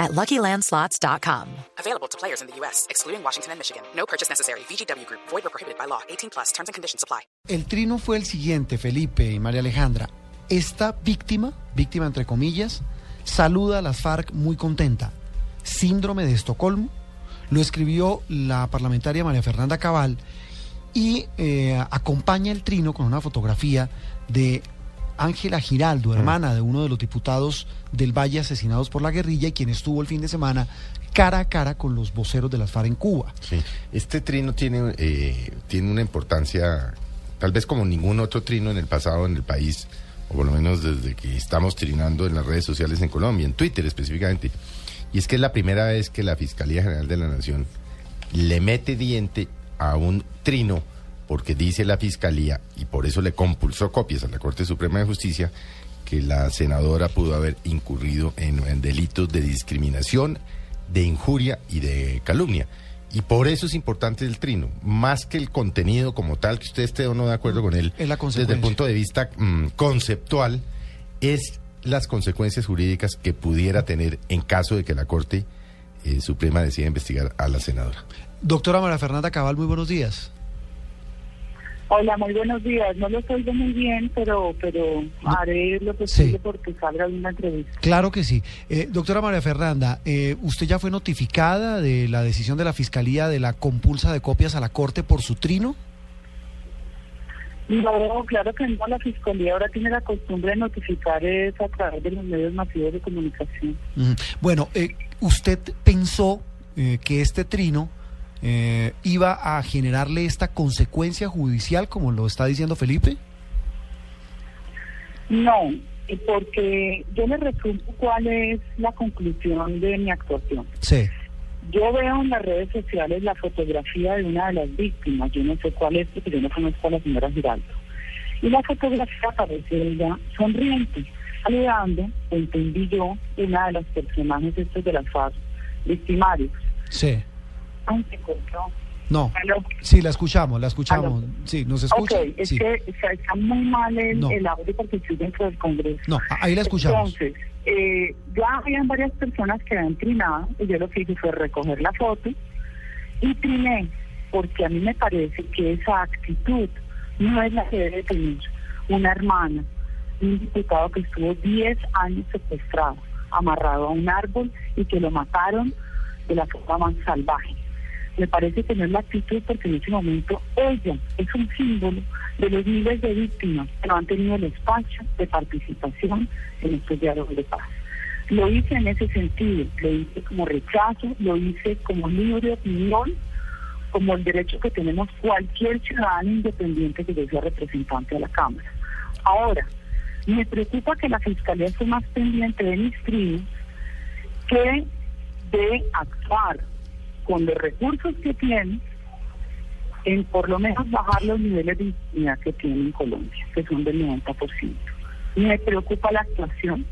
at LuckyLandSlots.com. Available to players in the U.S., excluding Washington and Michigan. No purchase necessary. VGW Group. Void or prohibited by law. 18 plus. Terms and conditions apply. El trino fue el siguiente, Felipe y María Alejandra. Esta víctima, víctima entre comillas, saluda a las FARC muy contenta. Síndrome de Estocolmo, lo escribió la parlamentaria María Fernanda Cabal y eh, acompaña el trino con una fotografía de Ángela Giraldo, hermana de uno de los diputados del Valle asesinados por la guerrilla y quien estuvo el fin de semana cara a cara con los voceros de las FARC en Cuba. Sí, este trino tiene, eh, tiene una importancia, tal vez como ningún otro trino en el pasado en el país, o por lo menos desde que estamos trinando en las redes sociales en Colombia, en Twitter específicamente. Y es que es la primera vez que la Fiscalía General de la Nación le mete diente a un trino porque dice la Fiscalía, y por eso le compulsó copias a la Corte Suprema de Justicia, que la senadora pudo haber incurrido en, en delitos de discriminación, de injuria y de calumnia. Y por eso es importante el trino, más que el contenido como tal, que usted esté o no de acuerdo con él, desde el punto de vista mm, conceptual, es las consecuencias jurídicas que pudiera tener en caso de que la Corte eh, Suprema decida investigar a la senadora. Doctora María Fernanda Cabal, muy buenos días. Hola, muy buenos días. No lo estoy viendo muy bien, pero pero haré lo posible Sí. porque salga una entrevista. Claro que sí. Eh, doctora María Fernanda, eh, ¿usted ya fue notificada de la decisión de la Fiscalía de la compulsa de copias a la Corte por su trino? No, claro que no. La Fiscalía ahora tiene la costumbre de notificar eso a través de los medios masivos de comunicación. Bueno, eh, ¿usted pensó eh, que este trino eh, iba a generarle esta consecuencia judicial, como lo está diciendo Felipe? No, eh, porque yo le resumo cuál es la conclusión de mi actuación. Sí. Yo veo en las redes sociales la fotografía de una de las víctimas, yo no sé cuál es, porque yo no conozco a la señora Giraldo. Y la fotografía aparece ella sonriente, saludando, entendí yo, una de los personajes estos de las FARC, victimarios. Sí. Ay, se cortó. No. Aló. Sí, la escuchamos, la escuchamos. Aló. Sí, ¿nos Ok, escucha? es Sí. que o sea, está muy mal el, No. el audio porque estoy dentro del Congreso. No, ahí la escuchamos. Entonces, eh, ya habían varias personas que habían trinado y yo lo que hice fue recoger la foto y triné porque a mí me parece que esa actitud no es la que debe tener una hermana, un diputado que estuvo 10 años secuestrado, amarrado a un árbol y que lo mataron de la forma más salvaje. Me parece que no es la actitud porque en ese momento ella es un símbolo de los miles de víctimas que no han tenido el espacio de participación en estos diálogos de paz. Lo hice en ese sentido, lo hice como rechazo, lo hice como libre opinión, como el derecho que tenemos cualquier ciudadano independiente que sea representante de la Cámara. Ahora, me preocupa que la Fiscalía esté más pendiente de mis trinos que de actuar con los recursos que tiene en por lo menos bajar los niveles de impunidad que tiene en Colombia, que son del 90%. Me preocupa la actuación,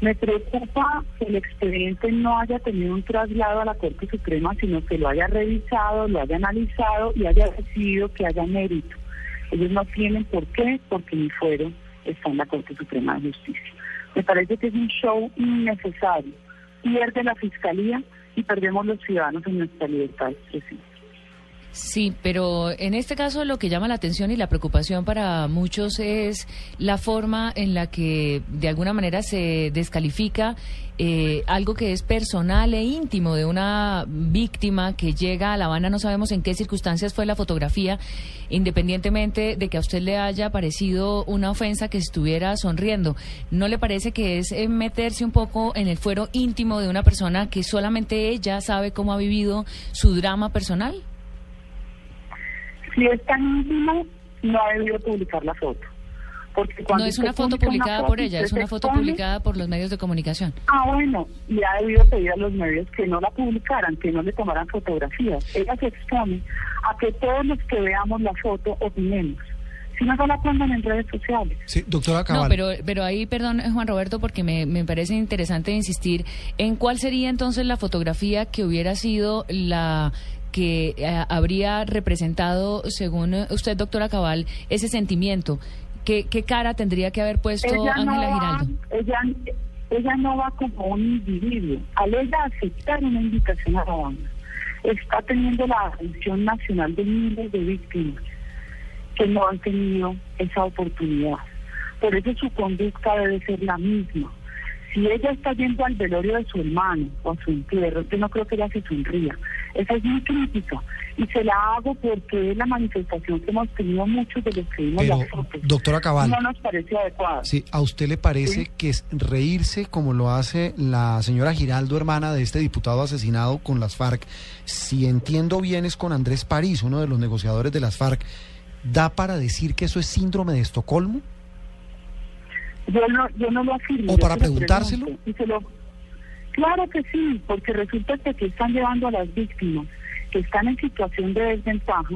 me preocupa que el expediente no haya tenido un traslado a la Corte Suprema, sino que lo haya revisado, lo haya analizado y haya decidido que haya mérito. Ellos no tienen por qué, porque mi fuero está en la Corte Suprema de Justicia. Me parece que es un show innecesario. Pierde la Fiscalía y perdemos los ciudadanos en nuestra libertad de. Sí, pero en este caso lo que llama la atención y la preocupación para muchos es la forma en la que de alguna manera se descalifica eh, algo que es personal e íntimo de una víctima que llega a La Habana, no sabemos en qué circunstancias fue la fotografía, independientemente de que a usted le haya parecido una ofensa que estuviera sonriendo. ¿No le parece que es eh, meterse un poco en el fuero íntimo de una persona que solamente ella sabe cómo ha vivido su drama personal? Si es tan íntimo, no ha debido publicar la foto. Porque cuando No es una foto publica publicada foto, por ella, es una foto expone- publicada por los medios de comunicación. Ah, bueno, y ha debido pedir a los medios que no la publicaran, que no le tomaran fotografías. Ella se expone a que todos los que veamos la foto opinemos. Si no, no la pongan en redes sociales. Sí, doctora Cabal. No, pero, pero ahí, perdón, Juan Roberto, porque me, me parece interesante insistir en cuál sería entonces la fotografía que hubiera sido la que eh, habría representado, según usted, doctora Cabal, ese sentimiento. ¿Qué, qué cara tendría que haber puesto ella no Ángela va, Giraldo? ella, ella no va como un individuo. Al ella aceptar una invitación a la banda, está teniendo la atención nacional de miles de víctimas que no han tenido esa oportunidad. Por eso su conducta debe ser la misma. Si ella está yendo al velorio de su hermano o a su entierro, yo no creo que ella se sonría. Esa es mi crítica. Y se la hago porque es la manifestación que hemos tenido muchos de los que vimos Pero, las fotos. doctora Cabal. No nos parece adecuado. Sí, ¿a usted le parece Sí. que es reírse como lo hace la señora Giraldo, hermana de este diputado asesinado con las FARC? Si entiendo bien es con Andrés París, uno de los negociadores de las FARC. ¿Da para decir que eso es síndrome de Estocolmo? Yo no, yo no lo afirmo. ¿O para se lo preguntárselo? pregunto y se lo- Claro que sí, porque resulta que aquí están llevando a las víctimas que están en situación de desventaja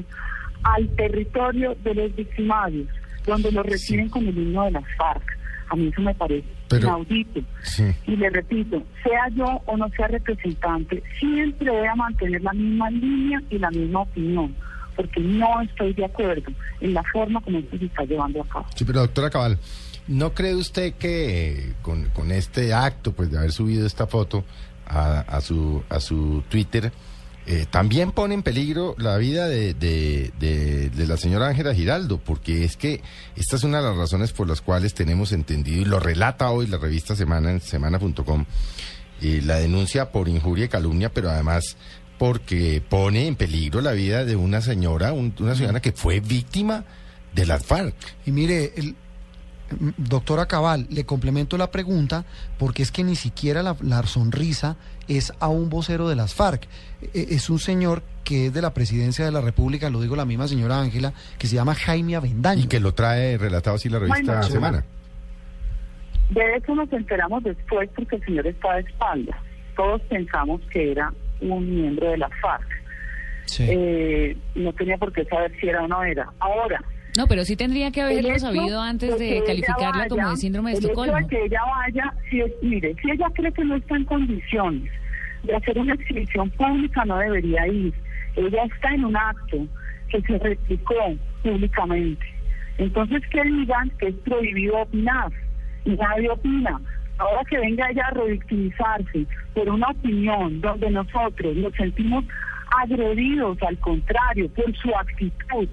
al territorio de los victimarios, donde los reciben con el himno de las FARC. A mí eso me parece Pero- inaudito. Sí. Y le repito, sea yo o no sea representante, siempre voy a mantener la misma línea y la misma opinión, porque no estoy de acuerdo en la forma como esto se está llevando a cabo. Sí, pero doctora Cabal, ¿no cree usted que eh, con, este acto, pues de haber subido esta foto a, su a su Twitter, eh, también pone en peligro la vida de la señora Ángela Giraldo? Porque es que esta es una de las razones por las cuales tenemos entendido, y lo relata hoy la revista Semana en semana.com, eh, la denuncia por injuria y calumnia, pero además porque pone en peligro la vida de una señora, un- una ciudadana que fue víctima de las FARC. Y mire, el, doctora Cabal, le complemento la pregunta porque es que ni siquiera la, la sonrisa es a un vocero de las FARC. E- Es un señor que es de la presidencia de la República, lo digo la misma señora Ángela, que se llama Jaime Avendaño. Y que lo trae relatado así la revista Bueno, Semana. De eso nos enteramos después porque el señor está de espalda. Todos pensamos que era un miembro de la FARC. Sí. Eh, no tenía por qué saber si era o no era. Ahora, No, pero sí tendría que haberlo hecho sabido antes de calificarla como vaya, de síndrome de el hecho Estocolmo. de que ella vaya, si es- mire, si ella cree que no está en condiciones de hacer una exhibición pública, no debería ir. Ella está en un acto que se replicó públicamente. Entonces, que digan que es prohibido opinar y nadie opina. Ahora que venga ella a revictimizarse por una opinión donde nosotros nos sentimos agredidos, al contrario, por su actitud,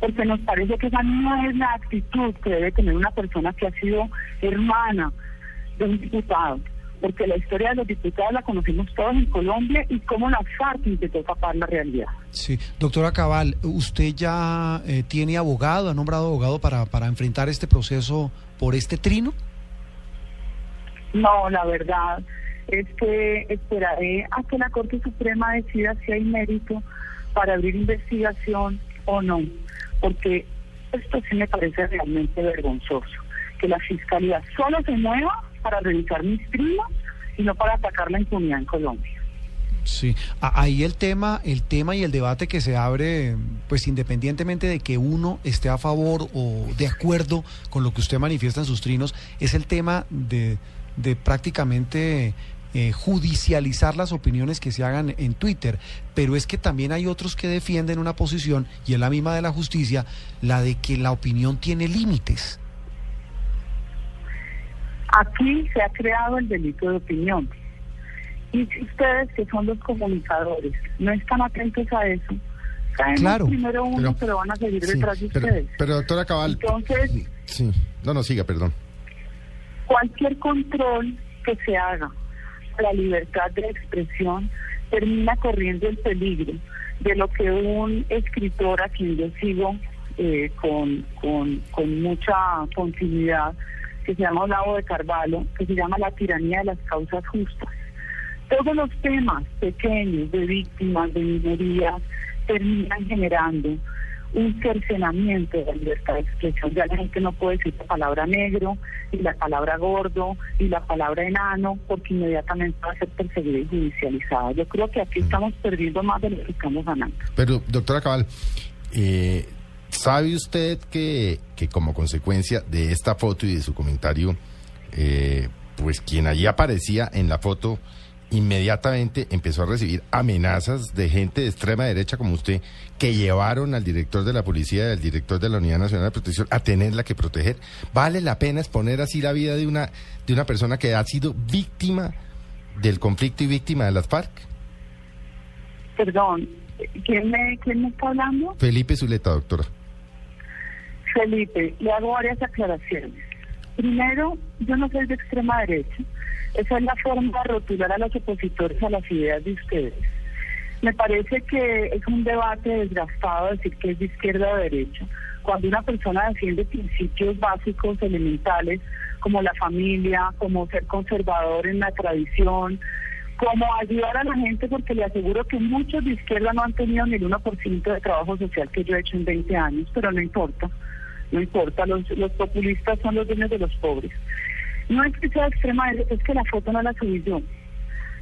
porque nos parece que esa no es la actitud que debe tener una persona que ha sido hermana de un diputado, porque la historia de los diputados la conocemos todos en Colombia y cómo la FARC intentó tapar la realidad. Sí, doctora Cabal, ¿usted ya eh, tiene abogado, ha nombrado abogado para, para enfrentar este proceso por este trino? No, la verdad es que esperaré a que la Corte Suprema decida si hay mérito para abrir investigación o no, porque esto sí me parece realmente vergonzoso, que la Fiscalía solo se mueva para revisar mis primas y no para atacar la impunidad en Colombia. Sí, ahí el tema, el tema y el debate que se abre, pues independientemente de que uno esté a favor o de acuerdo con lo que usted manifiesta en sus trinos, es el tema de, de prácticamente eh, judicializar las opiniones que se hagan en Twitter. Pero es que también hay otros que defienden una posición, y es la misma de la justicia, la de que la opinión tiene límites. Aquí se ha creado el delito de opinión. Y si ustedes, que son los comunicadores, no están atentos a eso, caen Claro, primero uno, pero- pero, van a seguir sí, detrás de Pero, ustedes. pero doctora Cabal, Entonces, sí, no, no, siga, perdón. Cualquier control que se haga a la libertad de expresión termina corriendo el peligro de lo que un escritor a quien yo sigo eh, con, con, mucha continuidad, que se llama Olavo de Carvalho, que se llama La tiranía de las causas justas. Todos los temas pequeños de víctimas, de minorías, terminan generando un cercenamiento de la libertad de expresión. Ya la gente no puede decir la palabra negro, y la palabra gordo, y la palabra enano, porque inmediatamente va a ser perseguida y judicializada. Yo creo que aquí estamos perdiendo más de lo que estamos ganando. Pero, doctora Cabal, eh, ¿sabe usted que, que como consecuencia de esta foto y de su comentario, eh, pues quien allí aparecía en la foto inmediatamente empezó a recibir amenazas de gente de extrema derecha como usted que llevaron al director de la policía y al director de la Unidad Nacional de Protección a tenerla que proteger. ¿Vale la pena exponer así la vida de una de una persona que ha sido víctima del conflicto y víctima de las FARC? Perdón, ¿quién me, quién me está hablando? Felipe Zuleta, doctora. Felipe, le hago varias aclaraciones. Primero, yo no soy de extrema derecha. Esa es la forma de rotular a los opositores a las ideas de ustedes. Me parece que es un debate desgastado decir que es de izquierda o derecha. Cuando una persona defiende principios básicos, elementales, como la familia, como ser conservador en la tradición, como ayudar a la gente, porque le aseguro que muchos de izquierda no han tenido ni el 1% de trabajo social que yo he hecho en 20 años, pero no importa, no importa, los, los populistas son los dueños de los pobres. No es que sea extrema derecha, es que la foto no la subí yo.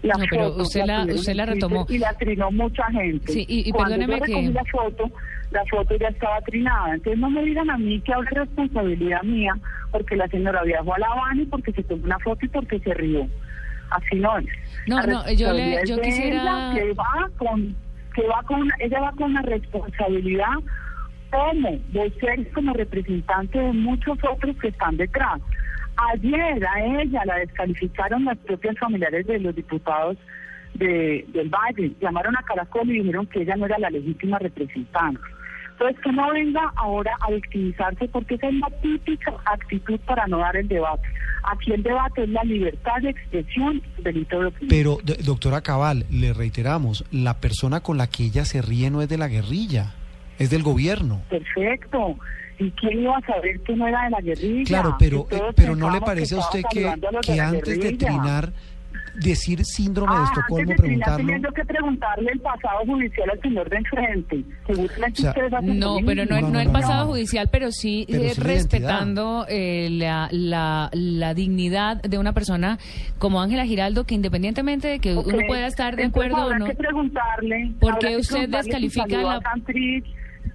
La No, pero foto usted la- usted la retomó. Y la trinó mucha gente. Sí, y- y Cuando perdóneme yo recogí que- la foto, la foto ya estaba trinada. Entonces no me digan a mí que ahora es responsabilidad mía porque la señora viajó a La Habana y porque se tomó una foto y porque se rió. Así no es. No, La no, yo le- yo de quisiera- ella, que va con que va con ella va con una responsabilidad como vocero como representante de muchos otros que están detrás. Ayer a ella la descalificaron las propias familiares de los diputados de, del Valle, llamaron a Caracol y dijeron que ella no era la legítima representante. Entonces, que no venga ahora a victimizarse porque esa es la típica actitud para no dar el debate. Aquí el debate es la libertad de expresión, delito de opinión. Pero, do- doctora Cabal, le reiteramos, la persona con la que ella se ríe no es de la guerrilla, es del gobierno. Perfecto. ¿Y quién iba a saber que no era de la guerrilla? Claro, pero, pero ¿no le parece a usted que, a antes de trinar, decir síndrome de Ah, Estocolmo, antes de preguntarlo? tenía yo que preguntarle el pasado judicial al señor de enfrente. O sea, No, pero no. No, no el no, no, pasado no. judicial, pero sí Pero eh, sí respetando eh, la, la, la dignidad de una persona como Ángela Giraldo, que independientemente de que uno pueda estar de entonces acuerdo o no, que preguntarle. ¿Por qué usted descalifica la-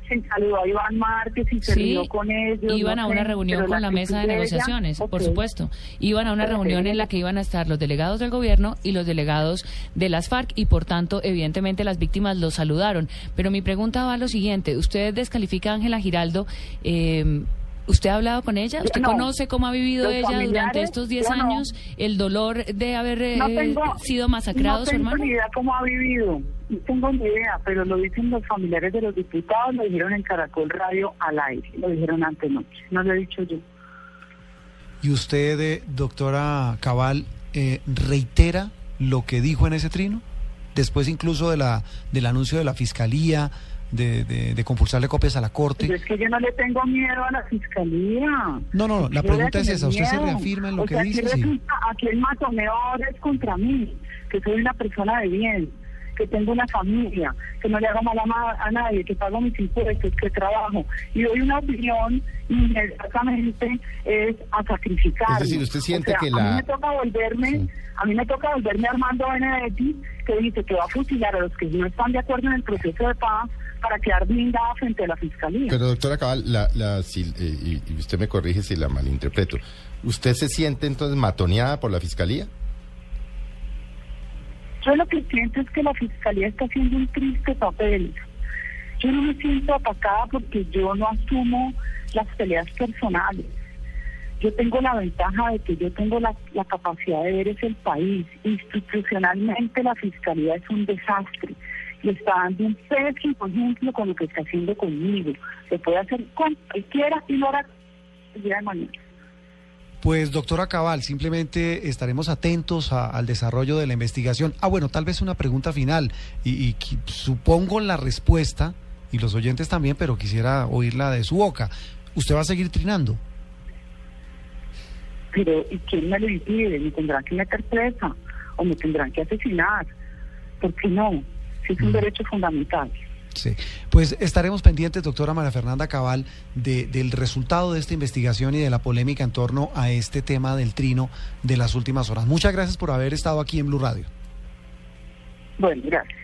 Si saludó a Iván Márquez, si se Sí, con ellos. iban no a una sé, reunión con la mesa de ella, negociaciones, por supuesto. Iban a una reunión en la que iban a estar los delegados del gobierno y los delegados de las FARC y por tanto, evidentemente, las víctimas los saludaron. Pero mi pregunta va a lo siguiente. Usted descalifica a Ángela Giraldo. eh, ¿Usted ha hablado con ella? ¿Usted No. conoce cómo ha vivido ella durante estos 10 yo no. años? El dolor de haber eh, No tengo, sido masacrado no su tengo hermano. ni idea cómo ha vivido, no tengo ni idea, pero lo dicen los familiares de los diputados, lo dijeron en Caracol Radio al aire, lo dijeron antenoche, no lo he dicho yo. ¿Y usted, eh, doctora Cabal, eh, reitera lo que dijo en ese trino? Después incluso de la, del anuncio de la Fiscalía, de, de, de compulsarle copias a la Corte. Pero es que yo no le tengo miedo a la fiscalía. No, no, la Yo voy a pregunta es esa, ¿usted se miedo. reafirma en lo O que sea, dice? Aquí, Sí. aquí el matoneo ahora es contra mí, que soy una persona de bien, que tengo una familia, que no le hago mal a, a nadie, que pago mis impuestos, que trabajo. Y doy una opinión inmediatamente es a sacrificar. Es decir, ¿usted siente que A la- mí me toca volverme, Sí. a mí me toca volverme Armando Benedetti, que dice que va a fusilar a los que no están de acuerdo en el proceso de paz para quedar blindada frente a la fiscalía. Pero doctora Cabal, la, la, si- eh, y, usted me corrige si la malinterpreto. ¿Usted se siente entonces matoneada por la fiscalía? Yo lo que siento es que la fiscalía está haciendo un triste papel. Yo no me siento atacada porque yo no asumo las peleas personales. Yo tengo la ventaja de que yo tengo la, la capacidad de ver es el país. Institucionalmente la fiscalía es un desastre y está dando un pésimo ejemplo con lo que está haciendo conmigo. Se puede hacer con cualquiera y lo hará el día de mañana. Pues doctora Cabal, simplemente estaremos atentos a- al desarrollo de la investigación. Ah, bueno, tal vez una pregunta final y, y supongo la respuesta y los oyentes también, pero quisiera oírla de su boca. ¿Usted va a seguir trinando? Pero ¿y quién me lo impide? ¿Me tendrán que meter presa o me tendrán que asesinar? ¿Por qué no? Es un Mm. derecho fundamental. Sí, pues estaremos pendientes, doctora María Fernanda Cabal, de, del resultado de esta investigación y de la polémica en torno a este tema del trino de las últimas horas. Muchas gracias por haber estado aquí en Blue Radio. Bueno, gracias.